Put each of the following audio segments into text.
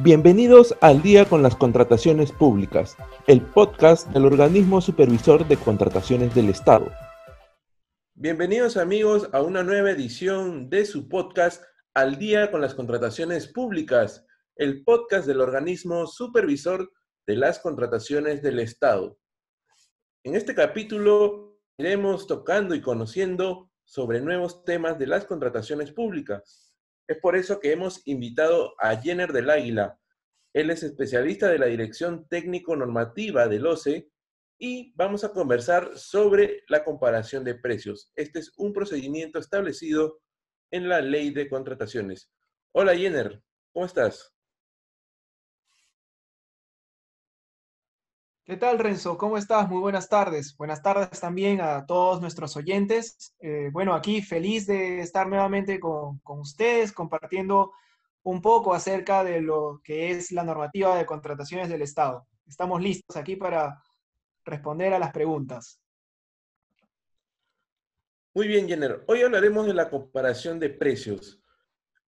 Bienvenidos al Día con las Contrataciones Públicas, el podcast del Organismo Supervisor de Contrataciones del Estado. Bienvenidos amigos a una nueva edición de su podcast Al Día con las Contrataciones Públicas, el podcast del Organismo Supervisor de las Contrataciones del Estado. En este capítulo iremos tocando y conociendo sobre nuevos temas de las contrataciones públicas es por eso que hemos invitado a Jenner del Águila. Él es especialista de la Dirección Técnico-Normativa del OCE y vamos a conversar sobre la comparación de precios. Este es un procedimiento establecido en la ley de contrataciones. Hola Jenner, ¿cómo estás? ¿Qué tal, Renzo? ¿Cómo estás? Muy buenas tardes. Buenas tardes también a todos nuestros oyentes. Eh, bueno, aquí feliz de estar nuevamente con, con, ustedes compartiendo un poco acerca de lo que es la normativa de contrataciones del Estado. Estamos listos aquí para responder a las preguntas. Muy bien, Jenner. Hoy hablaremos de la comparación de precios.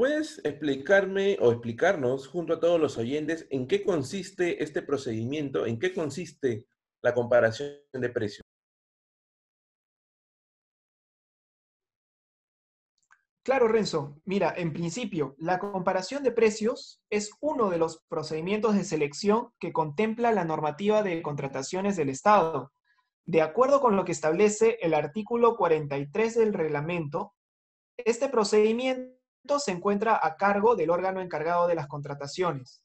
¿Puedes explicarme o explicarnos junto a todos los oyentes en qué consiste este procedimiento, en qué consiste la comparación de precios? Claro, Renzo. Mira, en principio, la comparación de precios es uno de los procedimientos de selección que contempla la normativa de contrataciones del Estado. De acuerdo con lo que establece el artículo 43 del reglamento, este procedimiento se encuentra a cargo del órgano encargado de las contrataciones.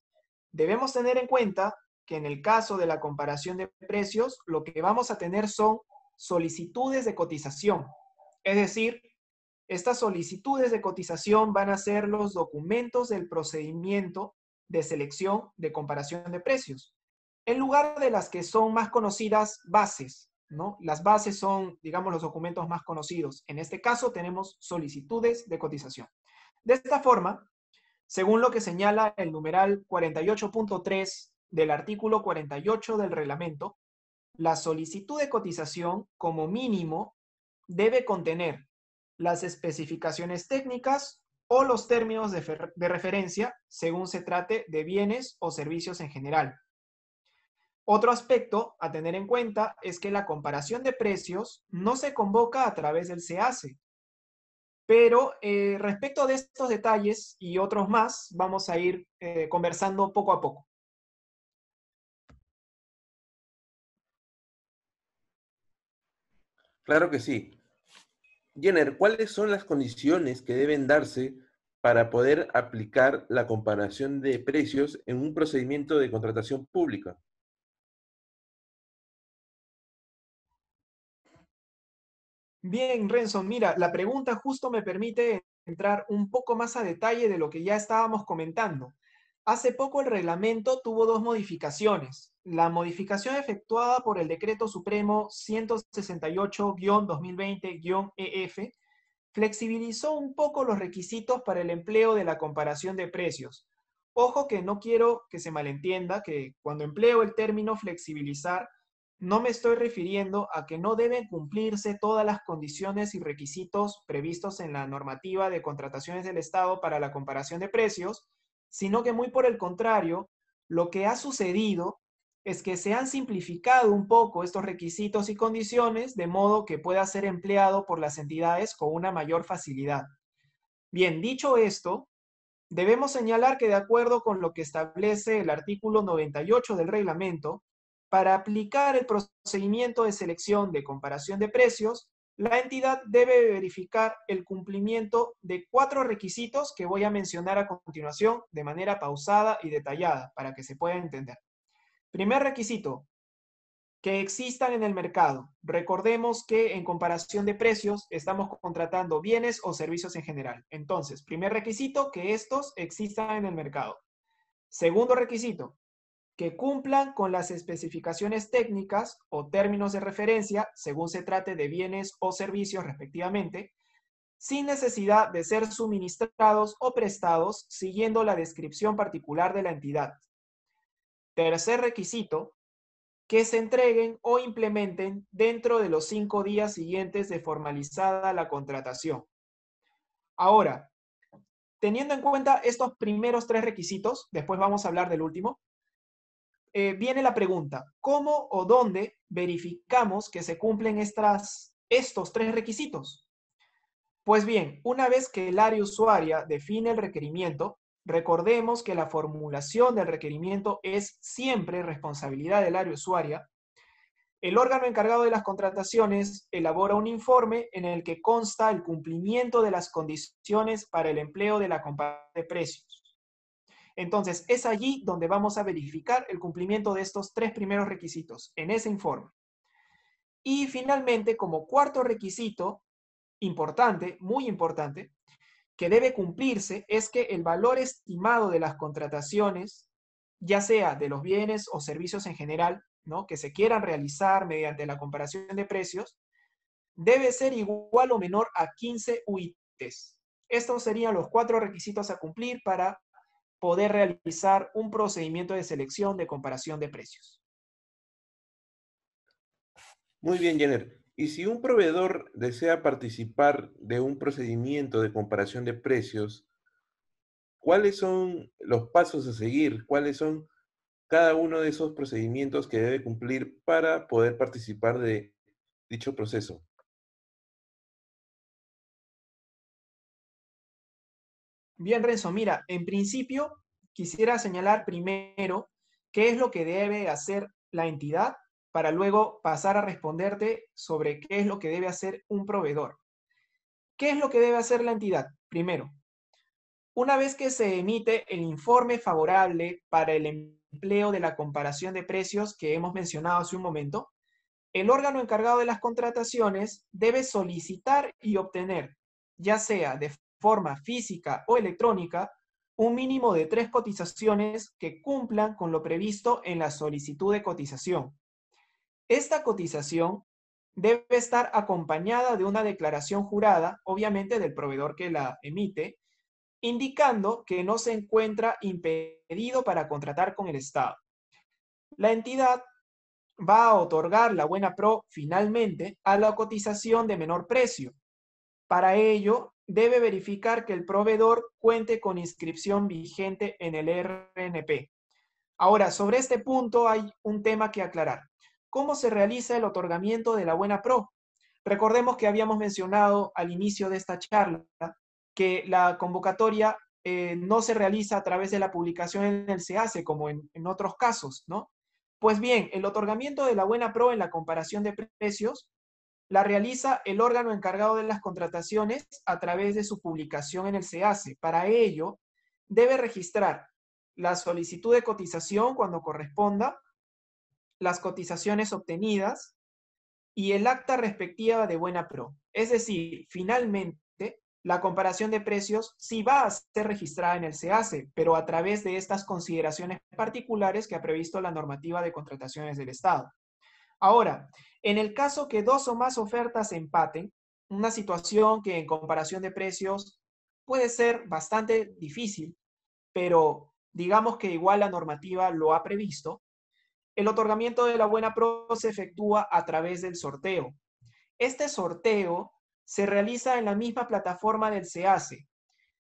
Debemos tener en cuenta que en el caso de la comparación de precios, lo que vamos a tener son solicitudes de cotización. Es decir, estas solicitudes de cotización van a ser los documentos del procedimiento de selección de comparación de precios, en lugar de las que son más conocidas bases, ¿no? Las bases son, digamos, los documentos más conocidos. En este caso tenemos solicitudes de cotización. De esta forma, según lo que señala el numeral 48.3 del artículo 48 del reglamento, la solicitud de cotización como mínimo debe contener las especificaciones técnicas o los términos de, referencia según se trate de bienes o servicios en general. Otro aspecto a tener en cuenta es que la comparación de precios no se convoca a través del SEACE, pero eh, respecto de estos detalles y otros más, vamos a ir eh, conversando poco a poco. Claro que sí. Jenner, ¿cuáles son las condiciones que deben darse para poder aplicar la comparación de precios en un procedimiento de contratación pública? Bien, Renzo, mira, la pregunta justo me permite entrar un poco más a detalle de lo que ya estábamos comentando. Hace poco el reglamento tuvo dos modificaciones. La modificación efectuada por el Decreto Supremo 168-2020-EF e flexibilizó un poco los requisitos para el empleo de la comparación de precios. Ojo que no quiero que se malentienda que cuando empleo el término flexibilizar no me estoy refiriendo a que no deben cumplirse todas las condiciones y requisitos previstos en la normativa de contrataciones del Estado para la comparación de precios, sino que muy por el contrario, lo que ha sucedido es que se han simplificado un poco estos requisitos y condiciones de modo que pueda ser empleado por las entidades con una mayor facilidad. Bien, dicho esto, debemos señalar que de acuerdo con lo que establece el artículo 98 del reglamento, para aplicar el procedimiento de selección de comparación de precios, la entidad debe verificar el cumplimiento de cuatro requisitos que voy a mencionar a continuación de manera pausada y detallada para que se pueda entender. Primer requisito, que existan en el mercado. Recordemos que en comparación de precios estamos contratando bienes o servicios en general. Entonces, primer requisito, que estos existan en el mercado. Segundo requisito, que cumplan con las especificaciones técnicas o términos de referencia, según se trate de bienes o servicios respectivamente, sin necesidad de ser suministrados o prestados siguiendo la descripción particular de la entidad. Tercer requisito, que se entreguen o implementen dentro de los cinco días siguientes de formalizada la contratación. Ahora, teniendo en cuenta estos primeros tres requisitos, después vamos a hablar del último, eh, viene la pregunta, ¿cómo o dónde verificamos que se cumplen estos tres requisitos? Pues bien, una vez que el área usuaria define el requerimiento, recordemos que la formulación del requerimiento es siempre responsabilidad del área usuaria. El órgano encargado de las contrataciones elabora un informe en el que consta el cumplimiento de las condiciones para el empleo de la comparación de precios. Entonces, es allí donde vamos a verificar el cumplimiento de estos tres primeros requisitos, en ese informe. Y finalmente, como cuarto requisito, importante, muy importante, que debe cumplirse es que el valor estimado de las contrataciones, ya sea de los bienes o servicios en general, ¿no? que se quieran realizar mediante la comparación de precios, debe ser igual o menor a 15 UITs. Estos serían los cuatro requisitos a cumplir para poder realizar un procedimiento de selección de comparación de precios. Muy bien, Jenner. Y si un proveedor desea participar de un procedimiento de comparación de precios, ¿cuáles son los pasos a seguir? ¿Cuáles son cada uno de esos procedimientos que debe cumplir para poder participar de dicho proceso? Bien, Renzo, mira, en principio quisiera señalar primero qué es lo que debe hacer la entidad para luego pasar a responderte sobre qué es lo que debe hacer un proveedor. ¿Qué es lo que debe hacer la entidad? Primero, una vez que se emite el informe favorable para el empleo de la comparación de precios que hemos mencionado hace un momento, el órgano encargado de las contrataciones debe solicitar y obtener, ya sea de forma física o electrónica, un mínimo de tres cotizaciones que cumplan con lo previsto en la solicitud de cotización. Esta cotización debe estar acompañada de una declaración jurada, obviamente del proveedor que la emite, indicando que no se encuentra impedido para contratar con el Estado. La entidad va a otorgar la buena pro finalmente a la cotización de menor precio. Para ello, debe verificar que el proveedor cuente con inscripción vigente en el RNP. Ahora, sobre este punto hay un tema que aclarar. ¿Cómo se realiza el otorgamiento de la buena pro? Recordemos que habíamos mencionado al inicio de esta charla que la convocatoria eh, no se realiza a través de la publicación en el SEACE como en, en otros casos, ¿no? Pues bien, el otorgamiento de la buena pro en la comparación de precios la realiza el órgano encargado de las contrataciones a través de su publicación en el SEACE. Para ello, debe registrar la solicitud de cotización cuando corresponda, las cotizaciones obtenidas y el acta respectiva de buena pro. Es decir, finalmente, la comparación de precios sí va a ser registrada en el SEACE, pero a través de estas consideraciones particulares que ha previsto la normativa de contrataciones del Estado. Ahora, en el caso que dos o más ofertas empaten, una situación que en comparación de precios puede ser bastante difícil, pero digamos que igual la normativa lo ha previsto, el otorgamiento de la buena pro se efectúa a través del sorteo. Este sorteo se realiza en la misma plataforma del SEACE.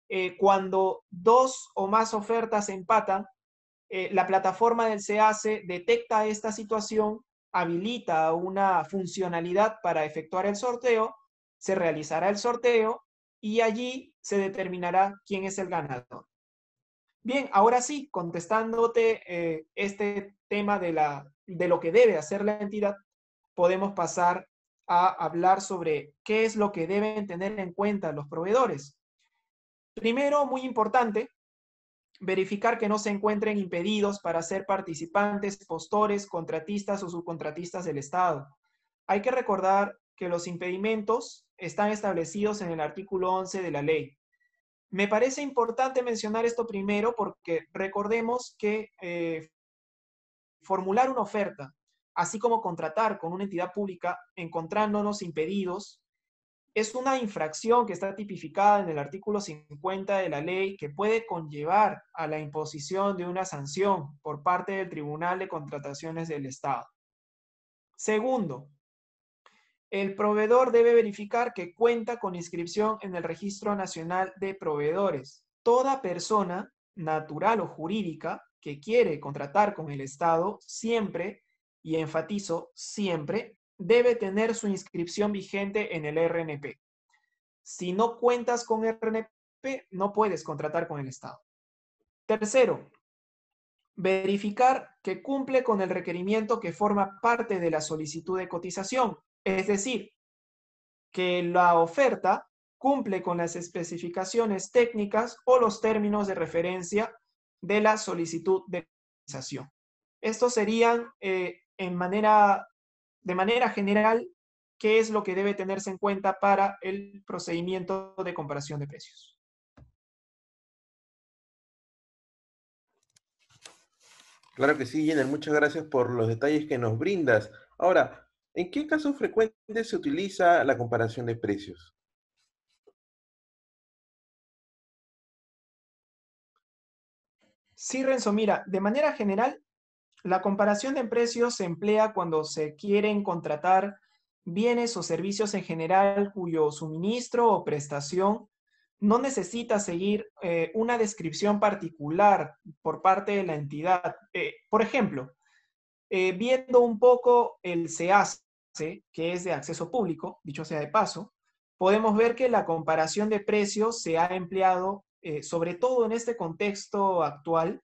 Eh, cuando dos o más ofertas empatan, eh, la plataforma del SEACE detecta esta situación habilita una funcionalidad para efectuar el sorteo, se realizará el sorteo y allí se determinará quién es el ganador. Bien, ahora sí, contestándote eh, este tema de, la, de lo que debe hacer la entidad, podemos pasar a hablar sobre qué es lo que deben tener en cuenta los proveedores. Primero, muy importante, verificar que no se encuentren impedidos para ser participantes, postores, contratistas o subcontratistas del Estado. Hay que recordar que los impedimentos están establecidos en el artículo 11 de la ley. Me parece importante mencionar esto primero porque recordemos que eh, formular una oferta, así como contratar con una entidad pública encontrándonos impedidos, es una infracción que está tipificada en el artículo 50 de la ley que puede conllevar a la imposición de una sanción por parte del Tribunal de Contrataciones del Estado. Segundo, el proveedor debe verificar que cuenta con inscripción en el Registro Nacional de Proveedores. toda persona natural o jurídica que quiere contratar con el Estado siempre, y enfatizo siempre, debe tener su inscripción vigente en el RNP. Si no cuentas con RNP, no puedes contratar con el Estado. Tercero, verificar que cumple con el requerimiento que forma parte de la solicitud de cotización, es decir, que la oferta cumple con las especificaciones técnicas o los términos de referencia de la solicitud de cotización. Estos serían eh, en manera, de manera general qué es lo que debe tenerse en cuenta para el procedimiento de comparación de precios. Claro que sí, Jenner, muchas gracias por los detalles que nos brindas. Ahora, ¿en qué casos frecuentes se utiliza la comparación de precios? Sí, Renzo, mira, de manera general, la comparación de precios se emplea cuando se quieren contratar bienes o servicios en general cuyo suministro o prestación no necesita seguir eh, una descripción particular por parte de la entidad. Eh, por ejemplo, eh, viendo un poco el SEACE, que es de acceso público, dicho sea de paso, podemos ver que la comparación de precios se ha empleado, sobre todo en este contexto actual,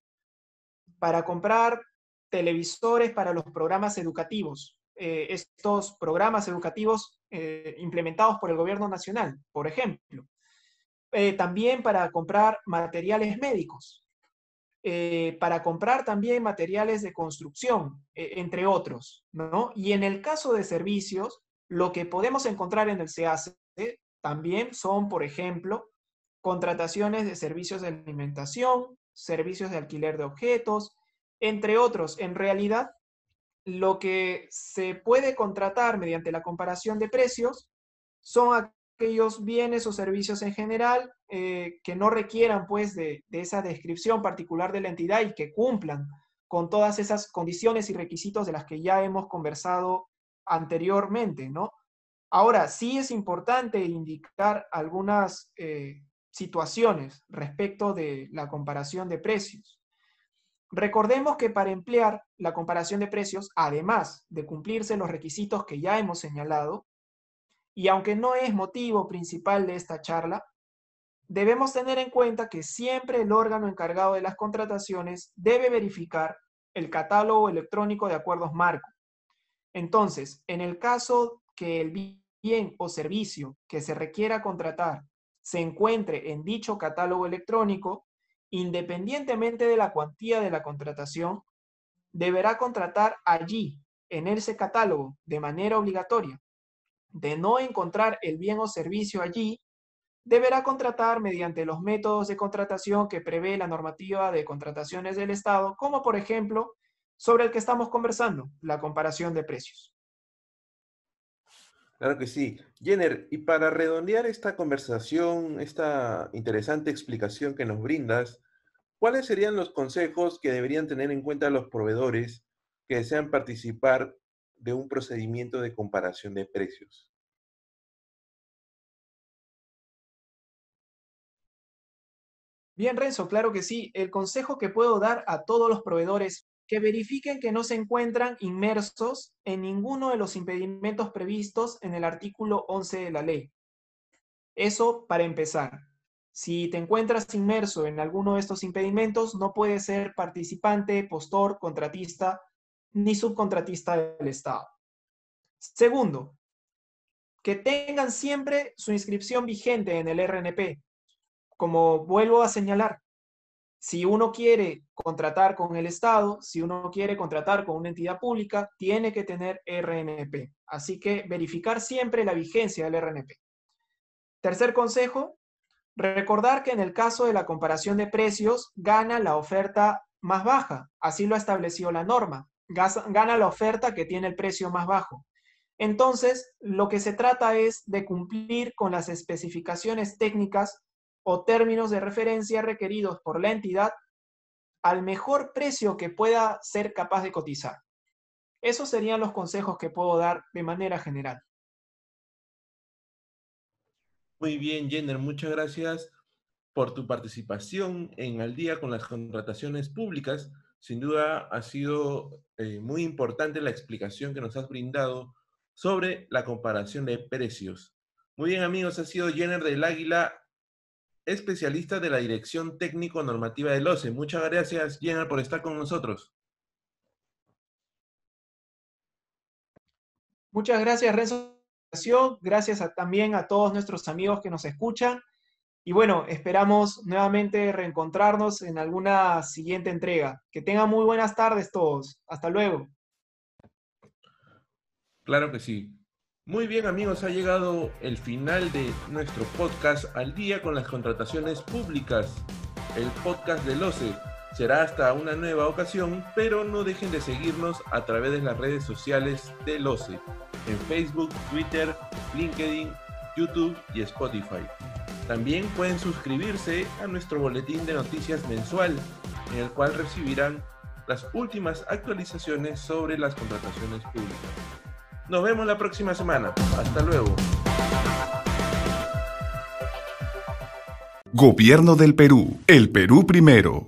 para comprar televisores para los programas educativos. estos programas educativos implementados por el gobierno nacional, por ejemplo. Eh, también para comprar materiales médicos, eh, para comprar también materiales de construcción, entre otros, ¿no? Y en el caso de servicios, lo que podemos encontrar en el CAC también son, por ejemplo, contrataciones de servicios de alimentación, servicios de alquiler de objetos, entre otros. En realidad, lo que se puede contratar mediante la comparación de precios son aquellos bienes o servicios en general eh, que no requieran pues de, esa descripción particular de la entidad y que cumplan con todas esas condiciones y requisitos de las que ya hemos conversado anteriormente, ¿no? Ahora, sí es importante indicar algunas eh, situaciones respecto de la comparación de precios. Recordemos que para emplear la comparación de precios, además de cumplirse los requisitos que ya hemos señalado, y aunque no es motivo principal de esta charla, debemos tener en cuenta que siempre el órgano encargado de las contrataciones debe verificar el catálogo electrónico de acuerdos marco. Entonces, en el caso que el bien o servicio que se requiera contratar se encuentre en dicho catálogo electrónico, independientemente de la cuantía de la contratación, deberá contratar allí, en ese catálogo, de manera obligatoria, de no encontrar el bien o servicio allí, deberá contratar mediante los métodos de contratación que prevé la normativa de contrataciones del Estado, como por ejemplo sobre el que estamos conversando, la comparación de precios. Claro que sí. Jenner, y para redondear esta conversación, esta interesante explicación que nos brindas, ¿cuáles serían los consejos que deberían tener en cuenta los proveedores que desean participar de un procedimiento de comparación de precios. Bien, Renzo, claro que sí. El consejo que puedo dar a todos los proveedores que verifiquen que no se encuentran inmersos en ninguno de los impedimentos previstos en el artículo 11 de la ley. Eso para empezar. Si te encuentras inmerso en alguno de estos impedimentos, no puedes ser participante, postor, contratista ni subcontratista del Estado. Segundo, que tengan siempre su inscripción vigente en el RNP. Como vuelvo a señalar, si uno quiere contratar con el Estado, si uno quiere contratar con una entidad pública, tiene que tener RNP. Así que verificar siempre la vigencia del RNP. Tercer consejo, recordar que en el caso de la comparación de precios, gana la oferta más baja. Así lo estableció la norma gana la oferta que tiene el precio más bajo. Entonces, lo que se trata es de cumplir con las especificaciones técnicas o términos de referencia requeridos por la entidad al mejor precio que pueda ser capaz de cotizar. Esos serían los consejos que puedo dar de manera general. Muy bien, Jenner, muchas gracias por tu participación en Al día con las contrataciones públicas. Sin duda ha sido eh, muy importante la explicación que nos has brindado sobre la comparación de precios. Muy bien amigos, ha sido Jenner del Águila, especialista de la Dirección Técnico Normativa del OCE. Muchas gracias Jenner por estar con nosotros. Muchas gracias Renzo. Gracias también a todos nuestros amigos que nos escuchan. Y bueno, esperamos nuevamente reencontrarnos en alguna siguiente entrega. Que tengan muy buenas tardes todos. Hasta luego. Claro que sí. Muy bien amigos, ha llegado el final de nuestro podcast al día con las contrataciones públicas. El podcast del OCE será hasta una nueva ocasión, pero no dejen de seguirnos a través de las redes sociales del OCE, en Facebook, Twitter, LinkedIn, YouTube y Spotify. También pueden suscribirse a nuestro boletín de noticias mensual, en el cual recibirán las últimas actualizaciones sobre las contrataciones públicas. Nos vemos la próxima semana. Hasta luego. Gobierno del Perú. El Perú primero.